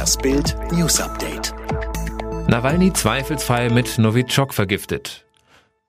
Das Bild News Update. Nawalny zweifelsfrei mit Novichok vergiftet.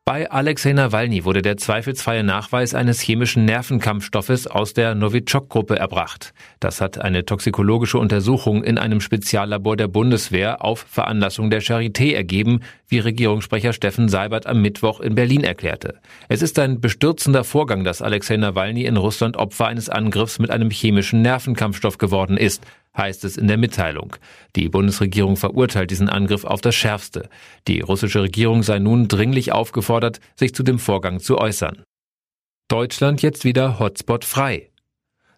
Bei Alexei Nawalny wurde der zweifelsfreie Nachweis eines chemischen Nervenkampfstoffes aus der Novichok-Gruppe erbracht. Das hat eine toxikologische Untersuchung in einem Speziallabor der Bundeswehr auf Veranlassung der Charité ergeben, wie Regierungssprecher Steffen Seibert am Mittwoch in Berlin erklärte. Es ist ein bestürzender Vorgang, dass Alexei Nawalny in Russland Opfer eines Angriffs mit einem chemischen Nervenkampfstoff geworden ist heißt es in der Mitteilung. Die Bundesregierung verurteilt diesen Angriff auf das Schärfste. Die russische Regierung sei nun dringlich aufgefordert, sich zu dem Vorgang zu äußern. Deutschland jetzt wieder Hotspot frei.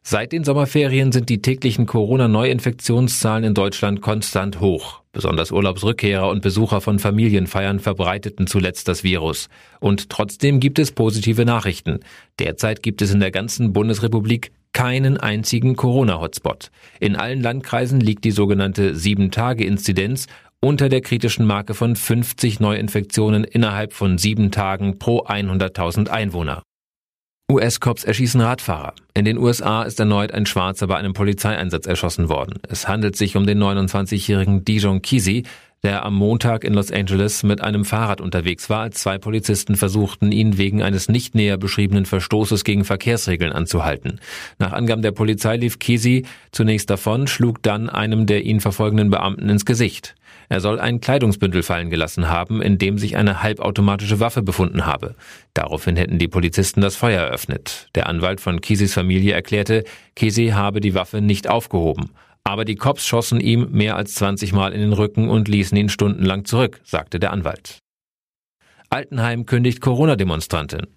Seit den Sommerferien sind die täglichen Corona-Neuinfektionszahlen in Deutschland konstant hoch. Besonders Urlaubsrückkehrer und Besucher von Familienfeiern verbreiteten zuletzt das Virus. Und trotzdem gibt es positive Nachrichten. Derzeit gibt es in der ganzen Bundesrepublik keinen einzigen Corona-Hotspot. In allen Landkreisen liegt die sogenannte 7-Tage-Inzidenz unter der kritischen Marke von 50 Neuinfektionen innerhalb von sieben Tagen pro 100.000 Einwohner. US-Cops erschießen Radfahrer. In den USA ist erneut ein Schwarzer bei einem Polizeieinsatz erschossen worden. Es handelt sich um den 29-jährigen Dijon Kisi, der am Montag in Los Angeles mit einem Fahrrad unterwegs war, als zwei Polizisten versuchten, ihn wegen eines nicht näher beschriebenen Verstoßes gegen Verkehrsregeln anzuhalten. Nach Angaben der Polizei lief Kisi zunächst davon, schlug dann einem der ihn verfolgenden Beamten ins Gesicht. Er soll ein Kleidungsbündel fallen gelassen haben, in dem sich eine halbautomatische Waffe befunden habe. Daraufhin hätten die Polizisten das Feuer eröffnet. Der Anwalt von Kisis Familie erklärte, Kisi habe die Waffe nicht aufgehoben. Aber die Cops schossen ihm mehr als 20 Mal in den Rücken und ließen ihn stundenlang zurück, sagte der Anwalt. Altenheim kündigt Corona-Demonstrantin.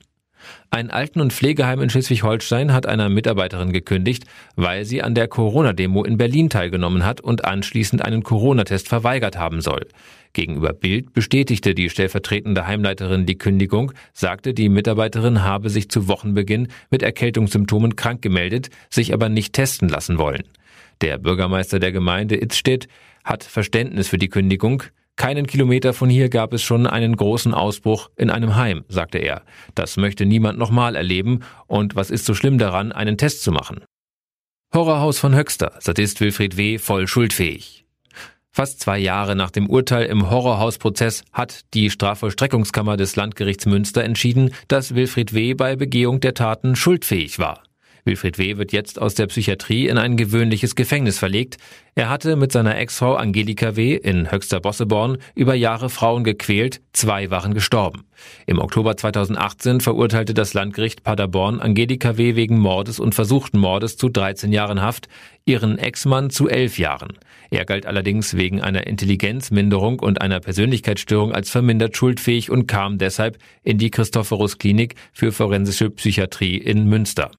Ein Alten- und Pflegeheim in Schleswig-Holstein hat einer Mitarbeiterin gekündigt, weil sie an der Corona-Demo in Berlin teilgenommen hat und anschließend einen Corona-Test verweigert haben soll. Gegenüber Bild bestätigte die stellvertretende Heimleiterin die Kündigung, sagte, die Mitarbeiterin habe sich zu Wochenbeginn mit Erkältungssymptomen krank gemeldet, sich aber nicht testen lassen wollen. Der Bürgermeister der Gemeinde Itzstedt hat Verständnis für die Kündigung. Keinen Kilometer von hier gab es schon einen großen Ausbruch in einem Heim, sagte er. Das möchte niemand nochmal erleben. Und was ist so schlimm daran, einen Test zu machen? Horrorhaus von Höxter. Sadist Wilfried W. voll schuldfähig. Fast zwei Jahre nach dem Urteil im Horrorhausprozess hat die Strafvollstreckungskammer des Landgerichts Münster entschieden, dass Wilfried W. bei Begehung der Taten schuldfähig war. Wilfried W. wird jetzt aus der Psychiatrie in ein gewöhnliches Gefängnis verlegt. Er hatte mit seiner Ex-Frau Angelika W. in Höchster Bosseborn über Jahre Frauen gequält, zwei waren gestorben. Im Oktober 2018 verurteilte das Landgericht Paderborn Angelika W. wegen Mordes und versuchten Mordes zu 13 Jahren Haft, ihren Ex-Mann zu 11 Jahren. Er galt allerdings wegen einer Intelligenzminderung und einer Persönlichkeitsstörung als vermindert schuldfähig und kam deshalb in die Christophorus Klinik für forensische Psychiatrie in Münster.